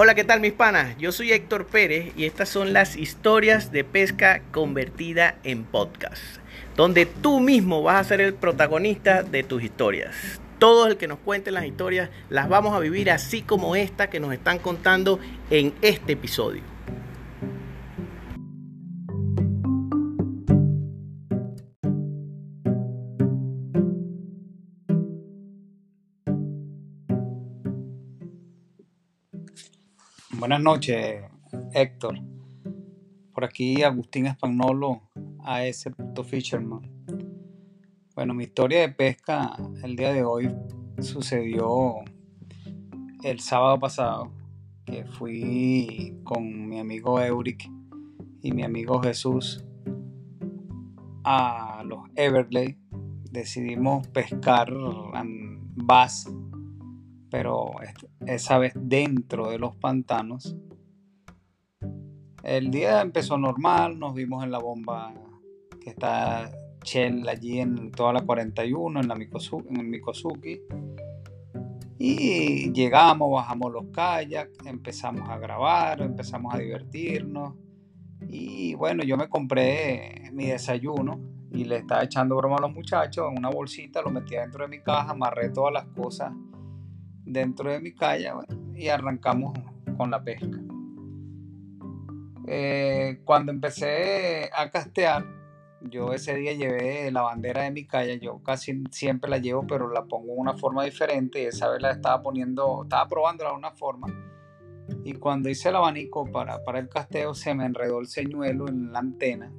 Hola, ¿qué tal mis panas? Yo soy Héctor Pérez y estas son las historias de pesca convertida en podcast, donde tú mismo vas a ser el protagonista de tus historias. Todo el que nos cuente las historias las vamos a vivir así como esta que nos están contando en este episodio. Buenas noches, Héctor. Por aquí Agustín Espagnolo, AS Fisherman. Bueno, mi historia de pesca el día de hoy sucedió el sábado pasado, que fui con mi amigo Euric y mi amigo Jesús a los Everglades. Decidimos pescar bass pero esa vez dentro de los pantanos. El día empezó normal, nos vimos en la bomba que está Shell allí en toda la 41, en, la en el Mikosuki. Y llegamos, bajamos los kayaks, empezamos a grabar, empezamos a divertirnos. Y bueno, yo me compré mi desayuno y le estaba echando broma a los muchachos en una bolsita, lo metí dentro de mi caja, amarré todas las cosas dentro de mi calle y arrancamos con la pesca. Eh, cuando empecé a castear, yo ese día llevé la bandera de mi calle, yo casi siempre la llevo, pero la pongo de una forma diferente y esa vez la estaba poniendo, estaba probándola de una forma. Y cuando hice el abanico para, para el casteo, se me enredó el señuelo en la antena.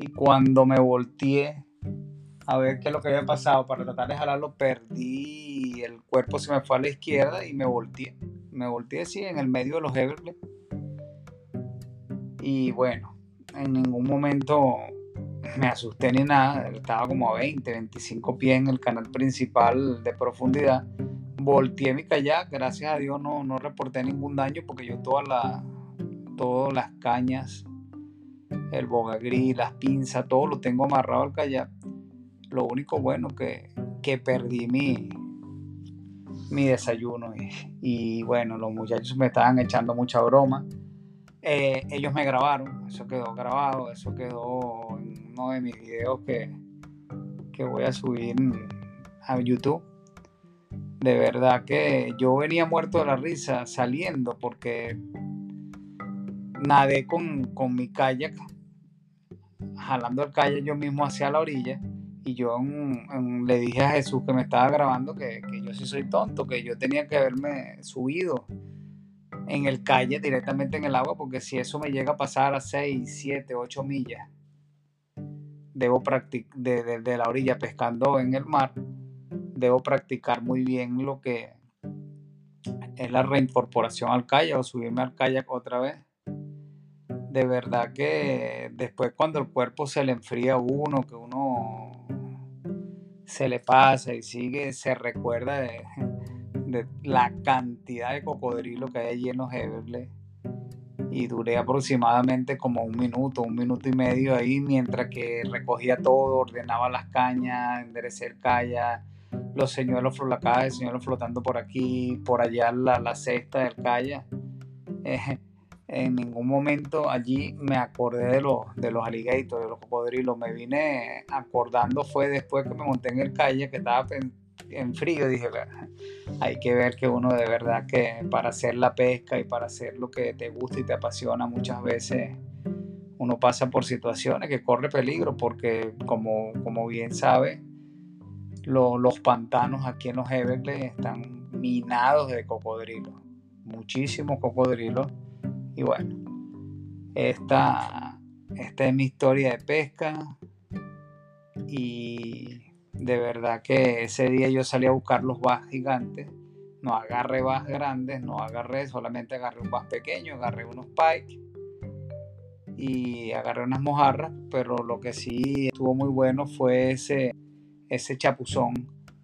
Y cuando me volteé, a ver qué es lo que había pasado. Para tratar de jalarlo, perdí el cuerpo se me fue a la izquierda y me volteé. Me volteé así en el medio de los Everglades. Y bueno, en ningún momento me asusté ni nada. Estaba como a 20, 25 pies en el canal principal de profundidad. Volteé mi kayak, gracias a Dios no, no reporté ningún daño porque yo todas las todas las cañas, el bogagris, las pinzas, todo lo tengo amarrado al kayak lo único bueno que, que perdí mi, mi desayuno. Y, bueno, los muchachos me estaban echando mucha broma. Eh, ellos me grabaron, eso quedó grabado, eso quedó en uno de mis videos que, que voy a subir a YouTube. De verdad que yo venía muerto de la risa saliendo porque nadé con, con mi kayak, jalando el kayak yo mismo hacia la orilla y yo le dije a Jesús que me estaba grabando que, yo sí soy tonto, que yo tenía que haberme subido en el calle directamente en el agua, porque si eso me llega a pasar a 6, 7, 8 millas, debo practicar de, de, la orilla pescando en el mar, debo practicar muy bien lo que es la reincorporación al kayak o subirme al kayak otra vez. De verdad que después cuando el cuerpo se le enfría a uno, que uno se le pasa y sigue, se recuerda de, la cantidad de cocodrilo que hay allí en los Everglades. Y duré aproximadamente como un minuto, un minuto y medio ahí, mientras que recogía todo, ordenaba las cañas, enderecé el kayak, los señuelos, de señuelos flotando por aquí, por allá la, la cesta del kayak. Eh, en ningún momento allí me acordé de los, de los alligators, de los cocodrilos. Me vine acordando fue después que me monté en el calle, que estaba en, frío, dije, hay que ver que uno de verdad que para hacer la pesca y para hacer lo que te gusta y te apasiona muchas veces uno pasa por situaciones que corre peligro porque como, como bien sabe los pantanos aquí en los Everglades están minados de cocodrilos, muchísimos cocodrilos y bueno, esta, esta es mi historia de pesca y de verdad que ese día yo salí a buscar los bass gigantes. No agarré bass grandes, no agarré, solamente agarré un bass pequeño, agarré unos pike y agarré unas mojarras, pero lo que sí estuvo muy bueno fue ese, ese chapuzón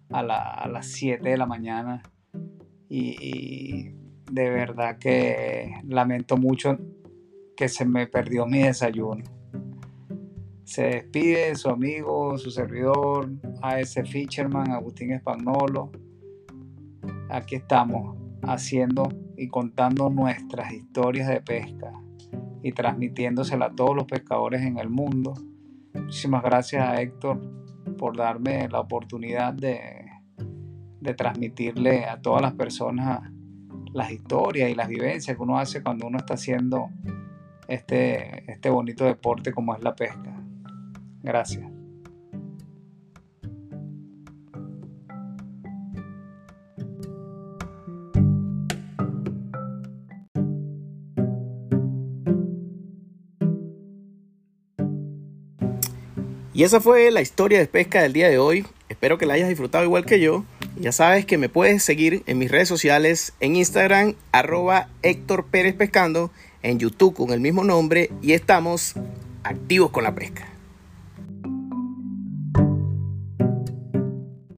a, las 7 de la mañana y de verdad que lamento mucho que se me perdió mi desayuno. Se despide su amigo, su servidor, A.S. Fisherman, Agustín Espagnolo. Aquí estamos haciendo y contando nuestras historias de pesca y transmitiéndosela a todos los pescadores en el mundo. Muchísimas gracias a Héctor por darme la oportunidad de, de transmitirle a todas las personas las historias y las vivencias que uno hace cuando uno está haciendo este, este bonito deporte como es la pesca. Gracias. Y esa fue la historia de pesca del día de hoy. Espero que la hayas disfrutado igual que yo. Ya sabes que me puedes seguir en mis redes sociales, en Instagram, arroba Héctor Pérez Pescando, en YouTube con el mismo nombre y estamos activos con la pesca.